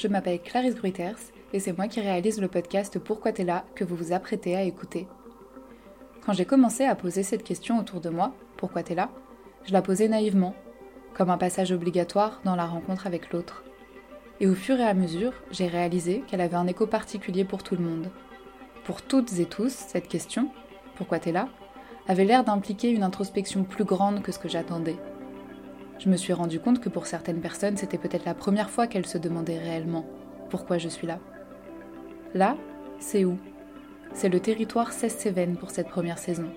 je m'appelle Clarisse Gruyters et c'est moi qui réalise le podcast Pourquoi t'es là que vous vous apprêtez à écouter. Quand j'ai commencé à poser cette question autour de moi, Pourquoi t'es là je la posais naïvement, comme un passage obligatoire dans la rencontre avec l'autre. Et au fur et à mesure, j'ai réalisé qu'elle avait un écho particulier pour tout le monde. Pour toutes et tous, cette question, Pourquoi t'es là avait l'air d'impliquer une introspection plus grande que ce que j'attendais. Je me suis rendu compte que pour certaines personnes, c'était peut-être la première fois qu'elles se demandaient réellement pourquoi je suis là. Là, c'est où? C'est le territoire 16 Cévennes pour cette première saison.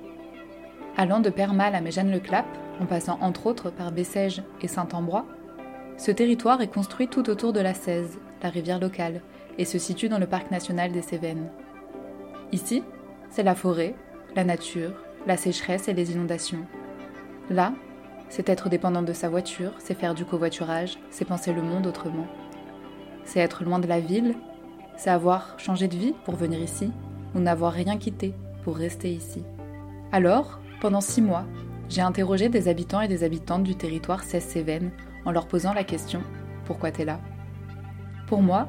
Allant de Permal à Méjeanne-le-Clap, en passant entre autres par Bessèges et Saint-Ambrois, ce territoire est construit tout autour de la Cèze, la rivière locale, et se situe dans le parc national des Cévennes. Ici, c'est la forêt, la nature, la sécheresse et les inondations. Là, c'est être dépendant de sa voiture, c'est faire du covoiturage, c'est penser le monde autrement. C'est être loin de la ville, c'est avoir changé de vie pour venir ici, ou n'avoir rien quitté pour rester ici. Alors, pendant six mois, j'ai interrogé des habitants et des habitantes du territoire 16 Cévennes en leur posant la question Pourquoi t'es là? Pour moi,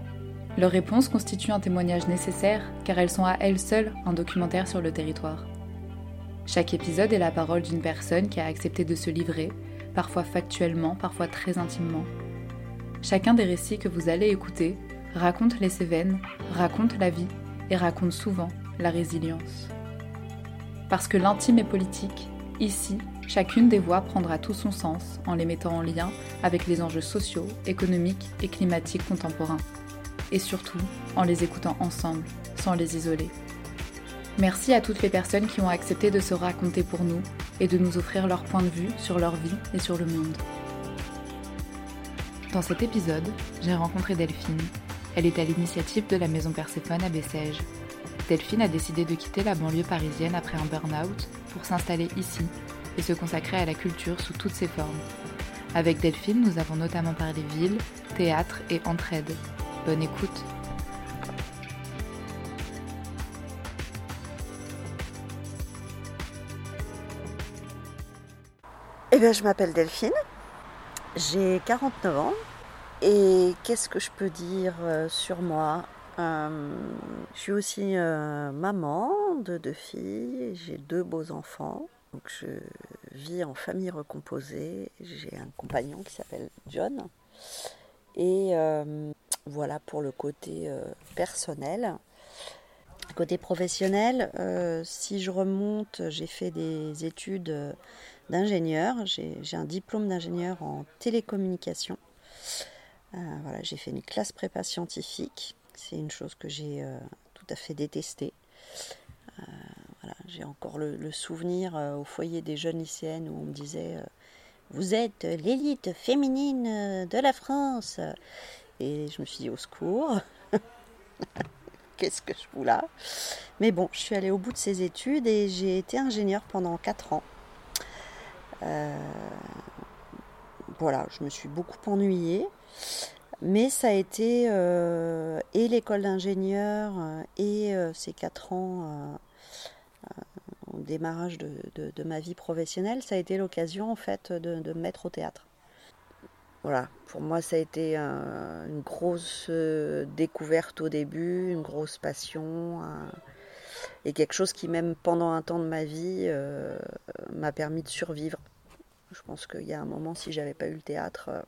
leurs réponses constituent un témoignage nécessaire car elles sont à elles seules un documentaire sur le territoire. Chaque épisode est la parole d'une personne qui a accepté de se livrer, parfois factuellement, parfois très intimement. Chacun des récits que vous allez écouter raconte les Cévennes, raconte la vie et raconte souvent la résilience. Parce que l'intime est politique, ici, chacune des voix prendra tout son sens en les mettant en lien avec les enjeux sociaux, économiques et climatiques contemporains. Et surtout, en les écoutant ensemble, sans les isoler. Merci à toutes les personnes qui ont accepté de se raconter pour nous et de nous offrir leur point de vue sur leur vie et sur le monde. Dans cet épisode, j'ai rencontré Delphine. Elle est à l'initiative de la maison Perséphone à Bessèges. Delphine a décidé de quitter la banlieue parisienne après un burn-out pour s'installer ici et se consacrer à la culture sous toutes ses formes. Avec Delphine, nous avons notamment parlé ville, théâtre et entraide. Bonne écoute Eh bien, je m'appelle Delphine, j'ai 49 ans et qu'est-ce que je peux dire euh, sur moi? Euh, Je suis aussi euh, maman de deux filles, j'ai deux beaux enfants. Donc je vis en famille recomposée, j'ai un compagnon qui s'appelle John. Et voilà pour le côté personnel. Côté professionnel, si je remonte, j'ai fait des études d'ingénieur. J'ai un diplôme d'ingénieur en télécommunication. Euh, voilà, j'ai fait une classe prépa scientifique. C'est une chose que j'ai euh, tout à fait détestée. Euh, voilà, j'ai encore le, souvenir au foyer des jeunes lycéennes où on me disait Vous êtes l'élite féminine de la France. Et je me suis dit Au secours Qu'est-ce que je fous là? Mais bon, je suis allée au bout de ces études et j'ai été ingénieur pendant 4 ans. Euh, voilà, je me suis beaucoup ennuyée. Mais ça a été euh, et l'école d'ingénieur euh, et ces quatre ans au démarrage de, ma vie professionnelle, ça a été l'occasion en fait de, me mettre au théâtre. Voilà, pour moi ça a été une grosse découverte au début, une grosse passion et quelque chose qui même pendant un temps de ma vie m'a permis de survivre. Je pense qu'il y a un moment, si j'avais pas eu le théâtre, euh,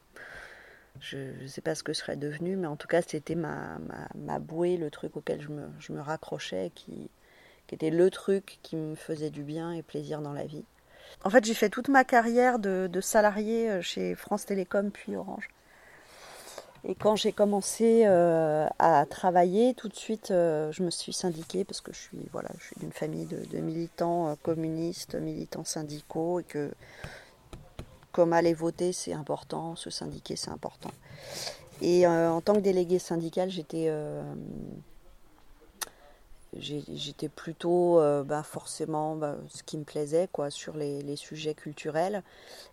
je ne sais pas ce que serait devenu, mais en tout cas, c'était ma, bouée, le truc auquel je me, raccrochais, qui, qui, était le truc qui me faisait du bien et plaisir dans la vie. En fait, j'ai fait toute ma carrière de, de salarié euh, chez France Télécom puis Orange. Et quand j'ai commencé euh, à travailler, tout de suite, je me suis syndiquée parce que je suis, voilà, je suis d'une famille de, militants communistes, militants syndicaux, et que comme aller voter, c'est important, se syndiquer, c'est important. Et euh, en tant que déléguée syndicale, j'étais euh, j'étais plutôt euh, bah, forcément bah, ce qui me plaisait quoi sur les, sujets culturels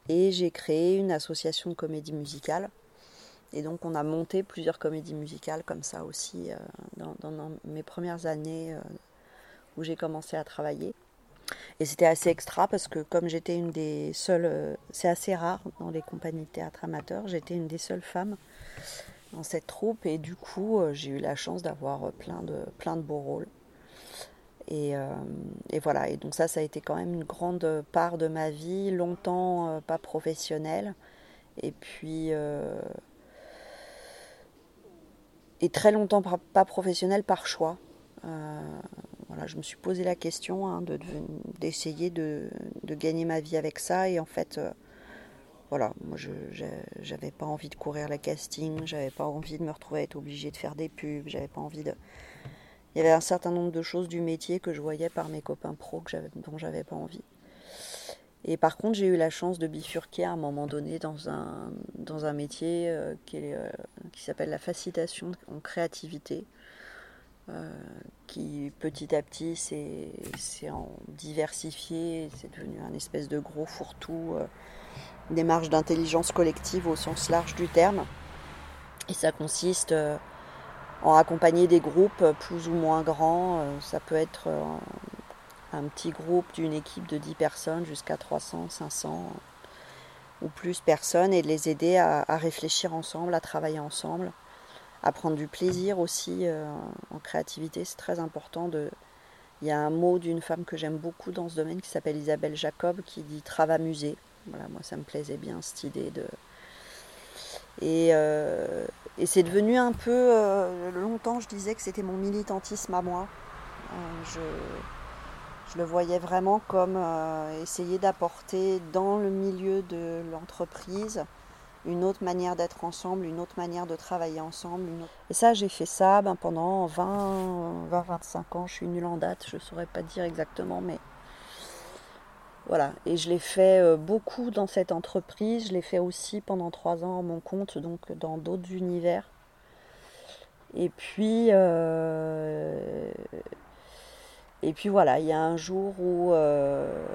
et j'ai créé une association de comédie musicale et donc on a monté plusieurs comédies musicales comme ça aussi dans, mes premières années où j'ai commencé à travailler. Et c'était assez extra parce que comme j'étais une des seules, euh, c'est assez rare dans les compagnies de théâtre amateurs, j'étais une des seules femmes dans cette troupe. Et du coup j'ai eu la chance d'avoir plein de, plein de beaux rôles. Et, voilà, et donc ça, ça a été quand même une grande part de ma vie, longtemps pas professionnelle, et puis très longtemps pas professionnelle par choix. voilà, je me suis posé la question hein, d'essayer de, de, gagner ma vie avec ça, et en fait voilà, moi j'avais pas envie de courir les castings, j'avais pas envie de me retrouver à être obligée de faire des pubs, j'avais pas envie de. Il y avait un certain nombre de choses du métier que je voyais par mes copains pros que dont j'avais pas envie. Et par contre, j'ai eu la chance de bifurquer à un moment donné dans un, dans un métier euh, qui, euh, qui s'appelle la facilitation en créativité, euh, qui petit à petit s'est diversifié, c'est devenu un espèce de gros fourre-tout démarche d'intelligence collective au sens large du terme. Et ça consiste en accompagner des groupes plus ou moins grands. Ça peut être un petit groupe d'une équipe de 10 personnes jusqu'à 300, 500 ou plus personnes et de les aider à, réfléchir ensemble, à travailler ensemble, à prendre du plaisir aussi en créativité. C'est très important de, il y a un mot d'une femme que j'aime beaucoup dans ce domaine qui s'appelle Isabelle Jacob qui dit travamuser. Voilà, moi ça me plaisait bien cette idée de. Et, euh, et c'est devenu un peu. Euh, longtemps je disais que c'était mon militantisme à moi. Euh, je, je, le voyais vraiment comme essayer d'apporter dans le milieu de l'entreprise une autre manière d'être ensemble, une autre manière de travailler ensemble. Et ça, j'ai fait ça ben, pendant 20, 20, 25 ans. Je suis nulle en date, je ne saurais pas dire exactement, mais voilà, et je l'ai fait euh, beaucoup dans cette entreprise, je l'ai fait aussi pendant trois ans à mon compte, donc dans d'autres univers. Et puis, euh, et puis voilà, il y a un jour où, euh,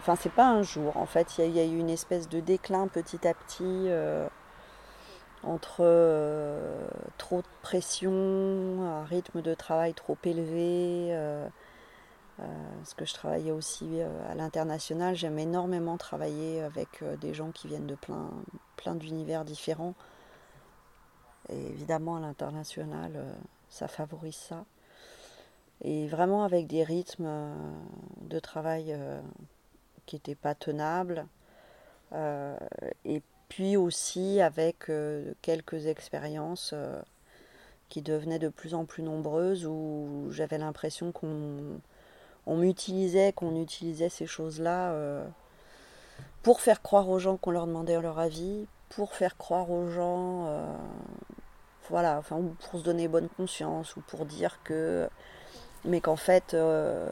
enfin c'est pas un jour, en fait, il y, a eu une espèce de déclin petit à petit entre trop de pression, un rythme de travail trop élevé euh, parce que je travaillais aussi euh, à l'international, j'aime énormément travailler avec euh, des gens qui viennent de plein, plein d'univers différents. Et évidemment, à l'international, ça favorise ça. Et vraiment avec des rythmes de travail qui n'étaient pas tenables. et puis aussi avec quelques expériences qui devenaient de plus en plus nombreuses où j'avais l'impression qu'on on m'utilisait, qu'on utilisait ces choses-là euh, pour faire croire aux gens qu'on leur demandait leur avis, pour faire croire aux gens, euh, voilà, enfin, pour se donner bonne conscience, ou pour dire que, mais qu'en fait, euh,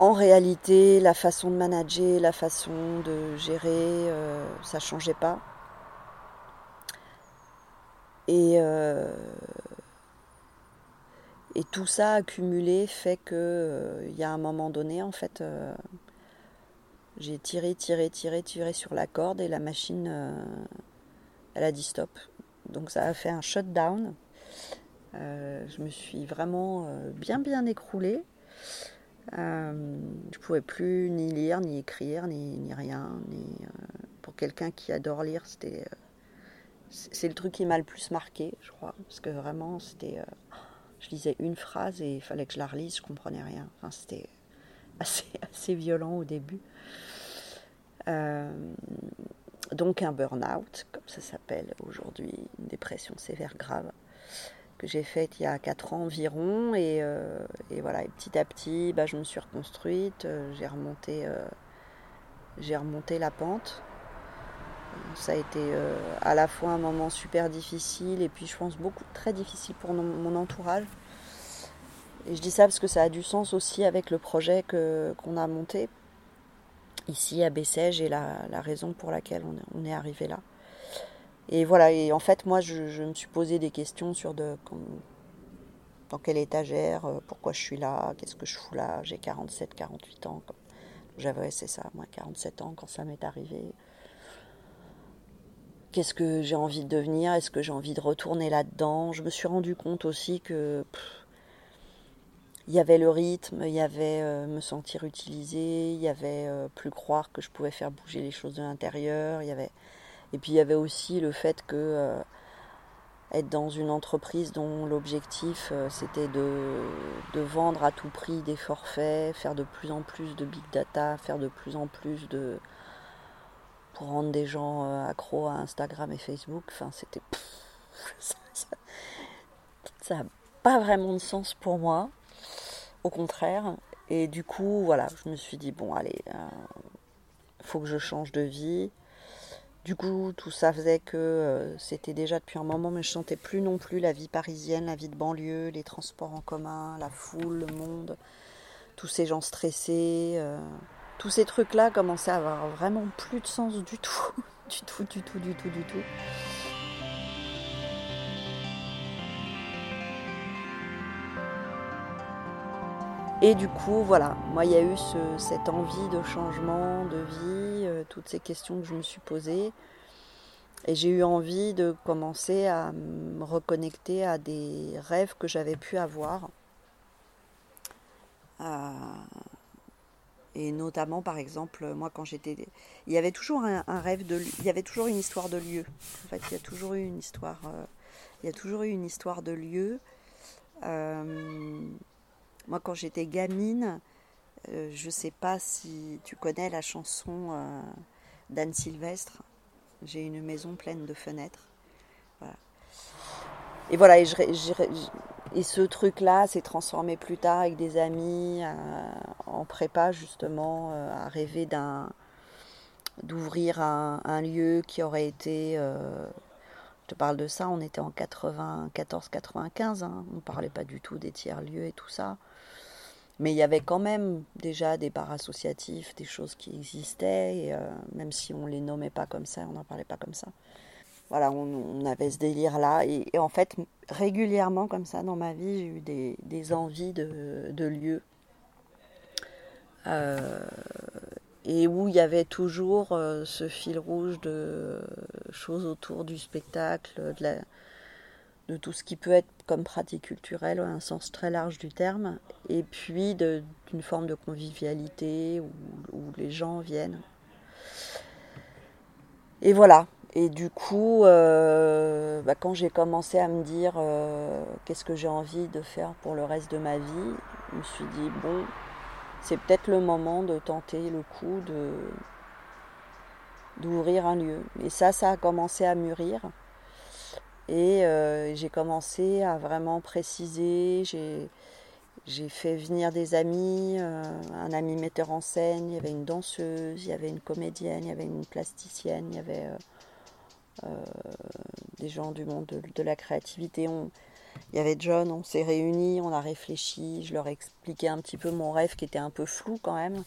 en réalité, la façon de manager, la façon de gérer, ça changeait pas. Et et tout ça accumulé fait que euh, il y a un moment donné, en fait, euh, j'ai tiré, tiré, tiré, tiré sur la corde et la machine, euh, elle a dit stop. Donc ça a fait un shutdown. Je me suis vraiment bien, bien écroulée. je pouvais plus ni lire, ni écrire, ni, rien. Ni, pour quelqu'un qui adore lire, c'était c'est le truc qui m'a le plus marqué, je crois, parce que vraiment, c'était je lisais une phrase et il fallait que je la relise, je comprenais rien. Enfin, c'était assez, assez violent au début. Euh, donc un burn-out, comme ça s'appelle aujourd'hui, une dépression sévère grave, j'ai faite il y a 4 ans environ. Et, euh, voilà, et petit à petit, bah, je me suis reconstruite, euh, j'ai remonté, j'ai remonté la pente. Ça a été euh, à la fois un moment super difficile et puis je pense beaucoup très difficile pour mon entourage. Et je dis ça parce que ça a du sens aussi avec le projet qu'on a monté ici à Bessèges et la, raison pour laquelle on, est arrivé là. Et voilà, et en fait, moi, je, me suis posé des questions sur de, dans quelle étagère, euh, pourquoi je suis là, qu'est-ce que je fous là. J'ai 47, 48 ans. J'avais, c'est ça, moi, 47 ans quand ça m'est arrivé qu'est-ce que j'ai envie de devenir, est-ce que j'ai envie de retourner là-dedans? Je me suis rendu compte aussi que il y avait le rythme, il y avait euh, me sentir utilisé, il y avait euh, plus croire que je pouvais faire bouger les choses de l'intérieur, il y avait Et puis il y avait aussi le fait que être dans une entreprise dont l'objectif c'était de, de, vendre à tout prix des forfaits, faire de plus en plus de big data, faire de plus en plus de. pour rendre des gens accros à Instagram et Facebook. Enfin, c'était. Ça n'a pas vraiment de sens pour moi, au contraire. Et du coup, voilà, je me suis dit, bon, allez, faut que je change de vie. Du coup, tout ça faisait que euh, c'était déjà depuis un moment, mais je sentais plus non plus la vie parisienne, la vie de banlieue, les transports en commun, la foule, le monde, tous ces gens stressés. Euh, tous ces trucs-là commençaient à avoir vraiment plus de sens du tout, du tout, du tout, du tout, du tout. Et du coup, voilà, moi, il y a eu cette envie de changement de vie, euh, toutes ces questions que je me suis posées. Et j'ai eu envie de commencer à me reconnecter à des rêves que j'avais pu avoir. Euh, et notamment, par exemple, moi, quand j'étais. Il y avait toujours un, rêve de. Il y avait toujours une histoire de lieu. En fait, il y a toujours eu une histoire. Euh, il y a toujours eu une histoire de lieu. Moi, quand j'étais gamine, euh, je ne sais pas si tu connais la chanson euh, d'Anne Sylvestre. J'ai une maison pleine de fenêtres. Et voilà, et, ce truc-là s'est transformé plus tard avec des amis en prépa, justement, euh, à rêver d'un d'ouvrir un, lieu qui aurait été je te parle de ça, on était en 94-95, hein. on ne parlait pas du tout des tiers-lieux et tout ça. Mais il y avait quand même déjà des bars associatifs, des choses qui existaient, euh, même si on ne les nommait pas comme ça, on n'en parlait pas comme ça. Voilà, on, avait ce délire-là. Et, en fait, régulièrement comme ça dans ma vie, j'ai eu des, envies de, de lieux. Euh, et où il y avait toujours euh, ce fil rouge de choses autour du spectacle, de tout ce qui peut être comme pratique culturelle, un sens très large du terme, et puis d'une forme de convivialité où, les gens viennent. Et voilà. Et du coup, euh, bah, quand j'ai commencé à me dire euh, qu'est-ce que j'ai envie de faire pour le reste de ma vie, je me suis dit, bon, c'est peut-être le moment de tenter le coup de d'ouvrir un lieu. Et ça, ça a commencé à mûrir. Et euh, j'ai commencé à vraiment préciser. J'ai fait venir des amis, euh, un ami metteur en scène, il y avait une danseuse, il y avait une comédienne, il y avait une plasticienne, il y avait euh, des gens du monde de, la créativité. Il y avait John, on s'est réunis, on a réfléchi, je leur ai expliqué un petit peu mon rêve qui était un peu flou quand même.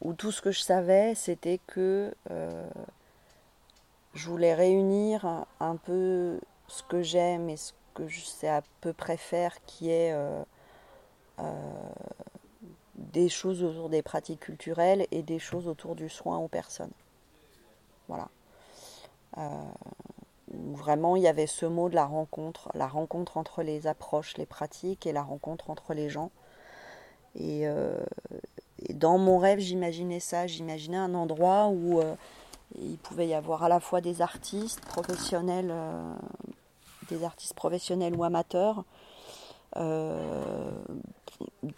où tout ce que je savais, c'était que je voulais réunir un peu ce que j'aime et ce que je sais à peu près faire, qui est euh, euh, des choses autour des pratiques culturelles et des choses autour du soin aux personnes. Voilà. Euh, vraiment, il y avait ce mot de la rencontre, la rencontre entre les approches, les pratiques et la rencontre entre les gens. Et, et dans mon rêve, j'imaginais ça, j'imaginais un endroit où il pouvait y avoir à la fois des artistes professionnels, euh, des artistes professionnels ou amateurs, euh,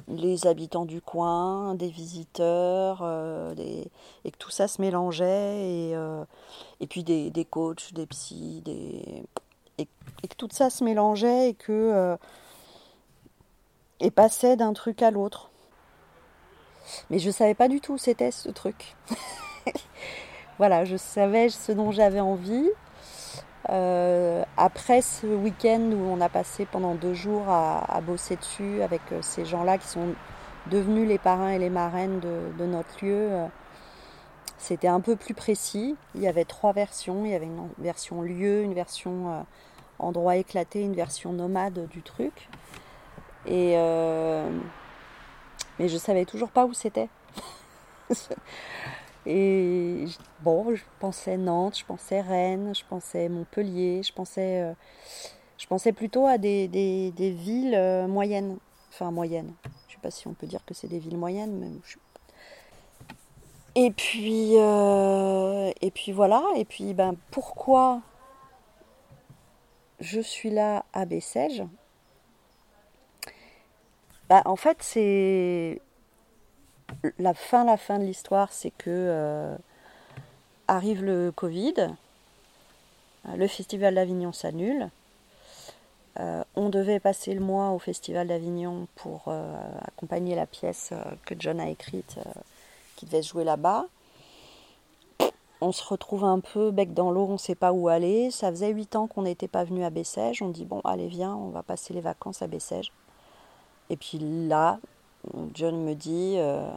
les habitants du coin, des visiteurs, euh, et que tout ça se mélangeait, et, et puis des, des, coachs, des psys, des, et, que tout ça se mélangeait et que et passait d'un truc à l'autre. Mais je ne savais pas du tout où c'était ce truc. voilà, je savais ce dont j'avais envie. Euh, après ce week-end où on a passé pendant deux jours à, bosser dessus avec euh, ces gens-là qui sont devenus les parrains et les marraines de, notre lieu, euh, c'était un peu plus précis. Il y avait trois versions. Il y avait une version lieu, une version endroit éclaté, une version nomade du truc. Et mais je savais toujours pas où c'était. Et bon, je pensais Nantes, je pensais Rennes, je pensais Montpellier, je pensais, euh, je pensais plutôt à des, des, villes euh, moyennes. Enfin, moyennes. Je ne sais pas si on peut dire que c'est des villes moyennes, mais Et puis, et puis voilà. Et puis, ben, pourquoi je suis là à Bessèges? Bah, En fait, c'est la fin, la fin de l'histoire, c'est que euh, arrive le Covid, euh, le Festival d'Avignon s'annule. Euh, on devait passer le mois au Festival d'Avignon pour accompagner la pièce que John a écrite, qui devait se jouer là-bas on se retrouve un peu bec dans l'eau, on ne sait pas où aller. Ça faisait huit ans qu'on n'était pas venu à Bessèges. On dit bon, allez viens, on va passer les vacances à Bessèges. Et puis là, John me dit, euh,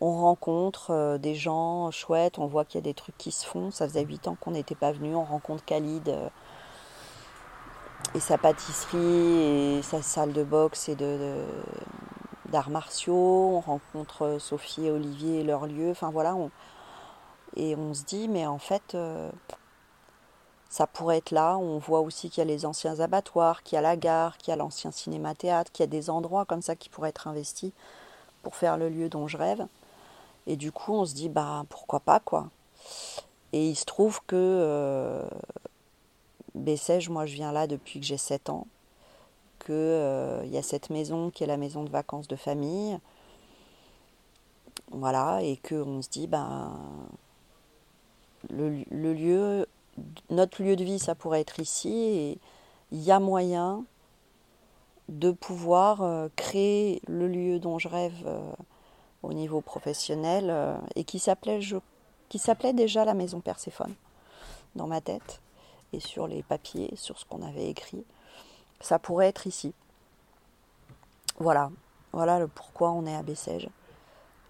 on rencontre euh, des gens chouettes, on voit qu'il y a des trucs qui se font. Ça faisait huit ans qu'on n'était pas venu. On rencontre Khalid euh, et sa pâtisserie et sa salle de boxe et d'arts martiaux. On rencontre Sophie et Olivier et leur lieu. Enfin voilà, et on se dit, mais en fait, ça pourrait être là. On voit aussi qu'il y a les anciens abattoirs, qu'il y a la gare, qu'il y a l'ancien cinéma-théâtre, qu'il y a des endroits comme ça qui pourraient être investis pour faire le lieu dont je rêve. Et du coup, on se dit, bah pourquoi pas, quoi. Et il se trouve que euh, moi je viens là depuis que j'ai 7 ans, qu'il euh, y a cette maison qui est la maison de vacances de famille. Voilà, et qu'on se dit, ben le, lieu, notre lieu de vie, ça pourrait être ici, il y a moyen de pouvoir euh, créer le lieu dont je rêve euh, au niveau professionnel euh, et qui s'appelait qui s'appelait déjà la maison Perséphone dans ma tête et sur les papiers, sur ce qu'on avait écrit. Ça pourrait être ici. Voilà, voilà le pourquoi on est à Bessèges.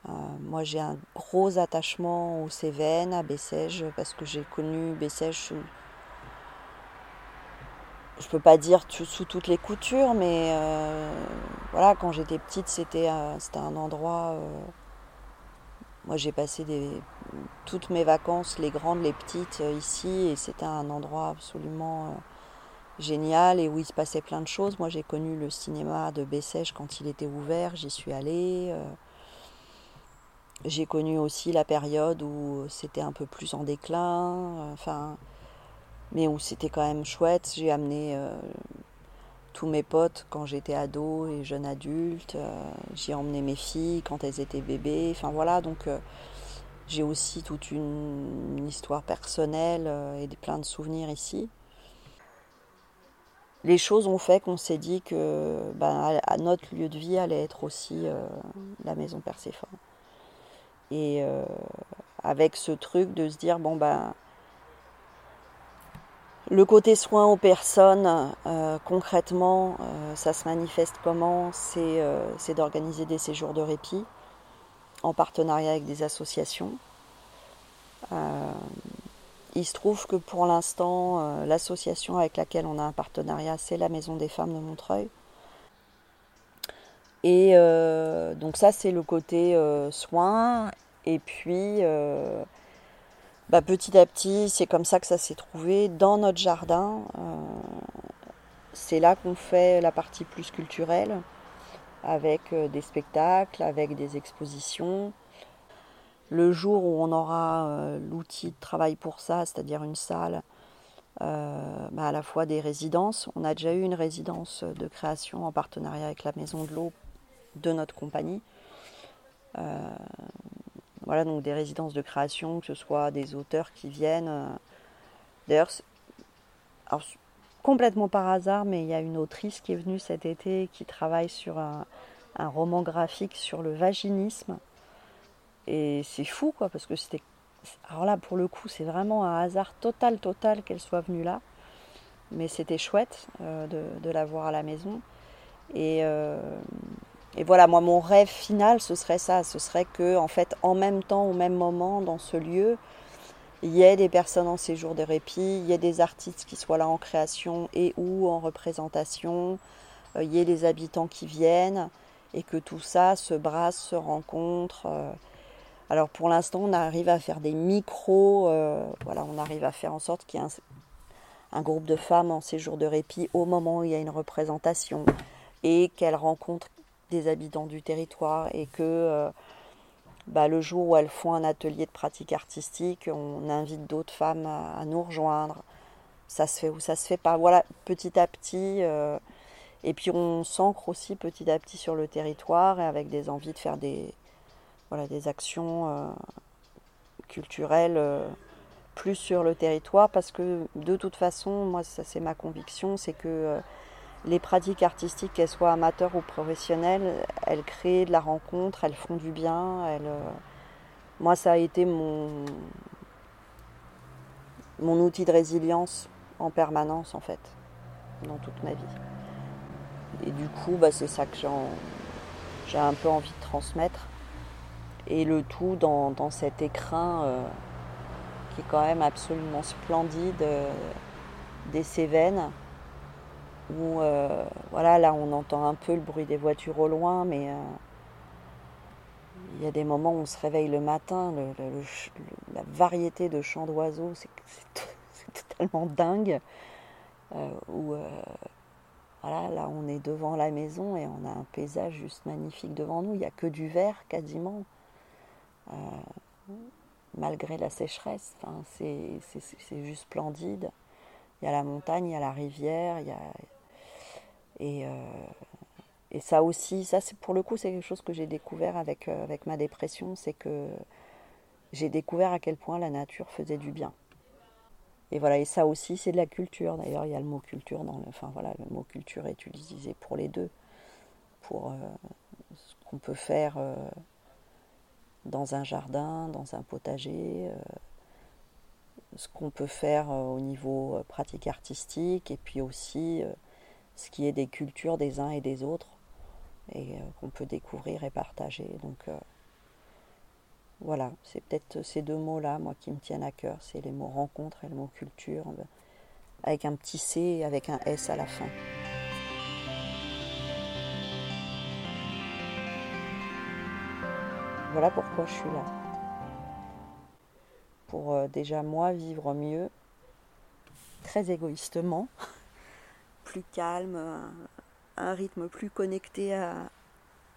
Euh, moi, j'ai un gros attachement aux Cévennes, à Bessèges, parce que j'ai connu Bessèges je peux pas dire sous toutes les coutures, mais euh, voilà, quand j'étais petite, c'était euh, un endroit. moi, j'ai passé toutes mes vacances, les grandes, les petites, ici, et c'était un endroit absolument génial et où il se passait plein de choses. Moi, j'ai connu le cinéma de Bessèges quand il était ouvert, j'y suis allée. J'ai connu aussi la période où c'était un peu plus en déclin, euh, enfin, mais où c'était quand même chouette. J'ai amené euh, tous mes potes quand j'étais ado et jeune adulte. Euh, j'ai emmené mes filles quand elles étaient bébés. Enfin voilà, donc j'ai aussi toute une, histoire personnelle et plein de souvenirs ici. Les choses ont fait qu'on s'est dit que ben, notre lieu de vie allait être aussi la maison Perséphone. Et euh, avec ce truc de se dire, bon ben, le côté soin aux personnes, euh, concrètement, euh, ça se manifeste comment? C'est d'organiser des séjours de répit en partenariat avec des associations. il se trouve que pour l'instant, l'association avec laquelle on a un partenariat, c'est la Maison des femmes de Montreuil. Et euh, donc ça, c'est le côté euh, soin. Et puis, euh, bah, petit à petit, c'est comme ça que ça s'est trouvé dans notre jardin. c'est là qu'on fait la partie plus culturelle, avec des spectacles, avec des expositions. Le jour où on aura l'outil de travail pour ça, c'est-à-dire une salle, bah, à la fois des résidences. On a déjà eu une résidence de création en partenariat avec la Maison de l'Eau de notre compagnie. Euh, voilà, donc des résidences de création, que ce soit des auteurs qui viennent. Euh, d'ailleurs, complètement par hasard, mais il y a une autrice qui est venue cet été qui travaille sur un, roman graphique sur le vaginisme. Et c'est fou, quoi, parce que c'était. Alors là, pour le coup, c'est vraiment un hasard total, total qu'elle soit venue là. Mais c'était chouette euh, de, la voir à la maison. Et, et voilà, moi, mon rêve final, ce serait ça. Ce serait que, en fait, en même temps, au même moment, dans ce lieu, il y ait des personnes en séjour de répit, il y ait des artistes qui soient là en création et ou en représentation, euh, il y ait des habitants qui viennent et que tout ça se brasse, se rencontre. Euh. Alors pour l'instant, on arrive à faire des micros, euh, voilà, on arrive à faire en sorte qu'il y ait un, un, groupe de femmes en séjour de répit au moment où il y a une représentation et qu'elles rencontrent des habitants du territoire et que euh, bah, le jour où elles font un atelier de pratique artistique, on invite d'autres femmes à, nous rejoindre. Ça se fait ou ça se fait pas. Voilà, petit à petit. Euh, et puis on s'ancre aussi petit à petit sur le territoire et avec des envies de faire des, voilà, des actions euh, culturelles plus sur le territoire parce que de toute façon, moi ça c'est ma conviction, c'est que les pratiques artistiques, qu'elles soient amateurs ou professionnelles, elles créent de la rencontre, elles font du bien. Euh, Moi, ça a été mon, mon outil de résilience en permanence, en fait, dans toute ma vie. Et du coup, bah, c'est ça que j'ai un peu envie de transmettre. Et le tout dans, cet écrin euh, qui est quand même absolument splendide euh, des Cévennes où euh, voilà, là on entend un peu le bruit des voitures au loin, mais euh, il y a des moments où on se réveille le matin, la variété de chants d'oiseaux, c'est totalement dingue. Euh, voilà, là on est devant la maison et on a un paysage juste magnifique devant nous. Il n'y a que du vert quasiment, malgré la sécheresse. c'est juste splendide. Il y a la montagne, il y a la rivière, il y a, et, euh, et ça aussi, ça c'est pour le coup, c'est quelque chose que j'ai découvert avec, euh, avec ma dépression, c'est que j'ai découvert à quel point la nature faisait du bien. Et voilà, et ça aussi, c'est de la culture. D'ailleurs, il y a le mot culture dans le. Enfin voilà, le mot culture est utilisé pour les deux. Pour euh, ce qu'on peut faire dans un jardin, dans un potager, ce qu'on peut faire au niveau pratique artistique, et puis aussi ce qui est des cultures des uns et des autres et euh, qu'on peut découvrir et partager. Donc euh, voilà, c'est peut-être ces deux mots-là, moi, qui me tiennent à cœur. C'est les mots rencontre et le mot culture, euh, avec un petit C et avec un S à la fin. Voilà pourquoi je suis là. Pour déjà moi vivre mieux, très égoïstement. plus calme, un, rythme plus connecté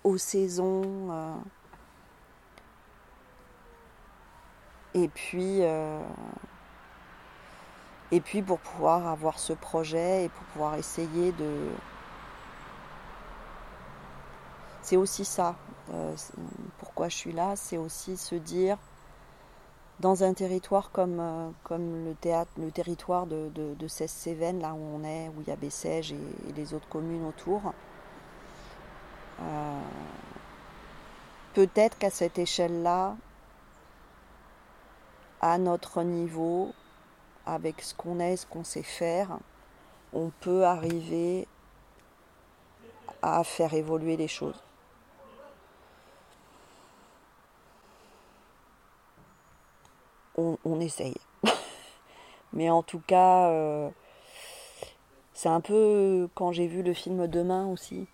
aux saisons. Euh. et puis, euh, et puis pour pouvoir avoir ce projet et pour pouvoir essayer de. C'est aussi ça. Euh, pourquoi je suis là, c'est aussi se dire dans un territoire comme, euh, comme le, théâtre, le territoire de, de, de cévennes là où on est, où il y a Bessèges et, les autres communes autour, euh, peut-être qu'à cette échelle-là, à notre niveau, avec ce qu'on est, ce qu'on sait faire, on peut arriver à faire évoluer les choses. On, essaye. Mais en tout cas, euh, c'est un peu quand j'ai vu le film Demain aussi.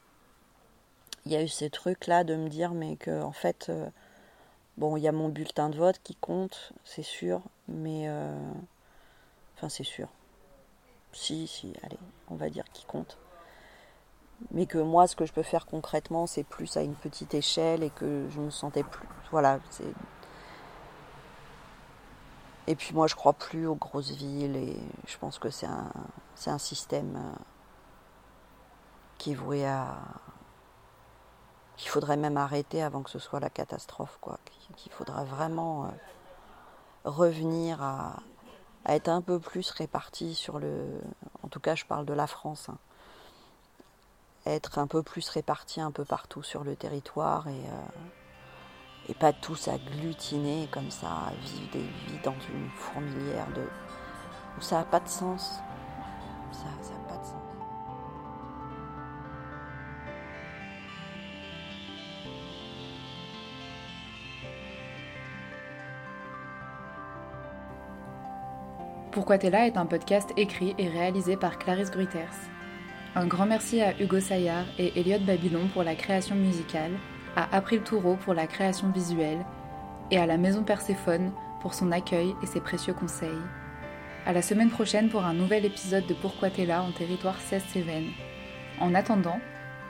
Il y a eu ces trucs-là de me dire, mais que en fait, euh, bon, il y a mon bulletin de vote qui compte, c'est sûr, mais. Euh, enfin, c'est sûr. Si, si, allez, on va dire qui compte. Mais que moi, ce que je peux faire concrètement, c'est plus à une petite échelle et que je me sentais plus. Voilà, c'est et puis moi, je crois plus aux grosses villes et je pense que c'est un, c'est un système euh, qui est voué à. qu'il faudrait même arrêter avant que ce soit la catastrophe, quoi. Qu'il faudrait vraiment euh, revenir à, être un peu plus réparti sur le. En tout cas, je parle de la France. Hein. Être un peu plus réparti un peu partout sur le territoire et. Euh, et pas tous agglutinés comme ça, vivre des vies dans une fourmilière de... où ça n'a pas de sens. Ça n'a pas de sens. Pourquoi t'es là est un podcast écrit et réalisé par Clarisse Gruyters. Un grand merci à Hugo Saillard et Elliot Babylon pour la création musicale à April Toureau pour la création visuelle et à la Maison Perséphone pour son accueil et ses précieux conseils. À la semaine prochaine pour un nouvel épisode de Pourquoi t'es là en territoire 16 Cévennes. En attendant,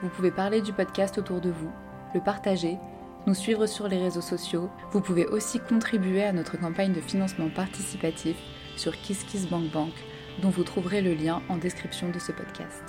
vous pouvez parler du podcast autour de vous, le partager, nous suivre sur les réseaux sociaux. Vous pouvez aussi contribuer à notre campagne de financement participatif sur KissKissBankBank, dont vous trouverez le lien en description de ce podcast.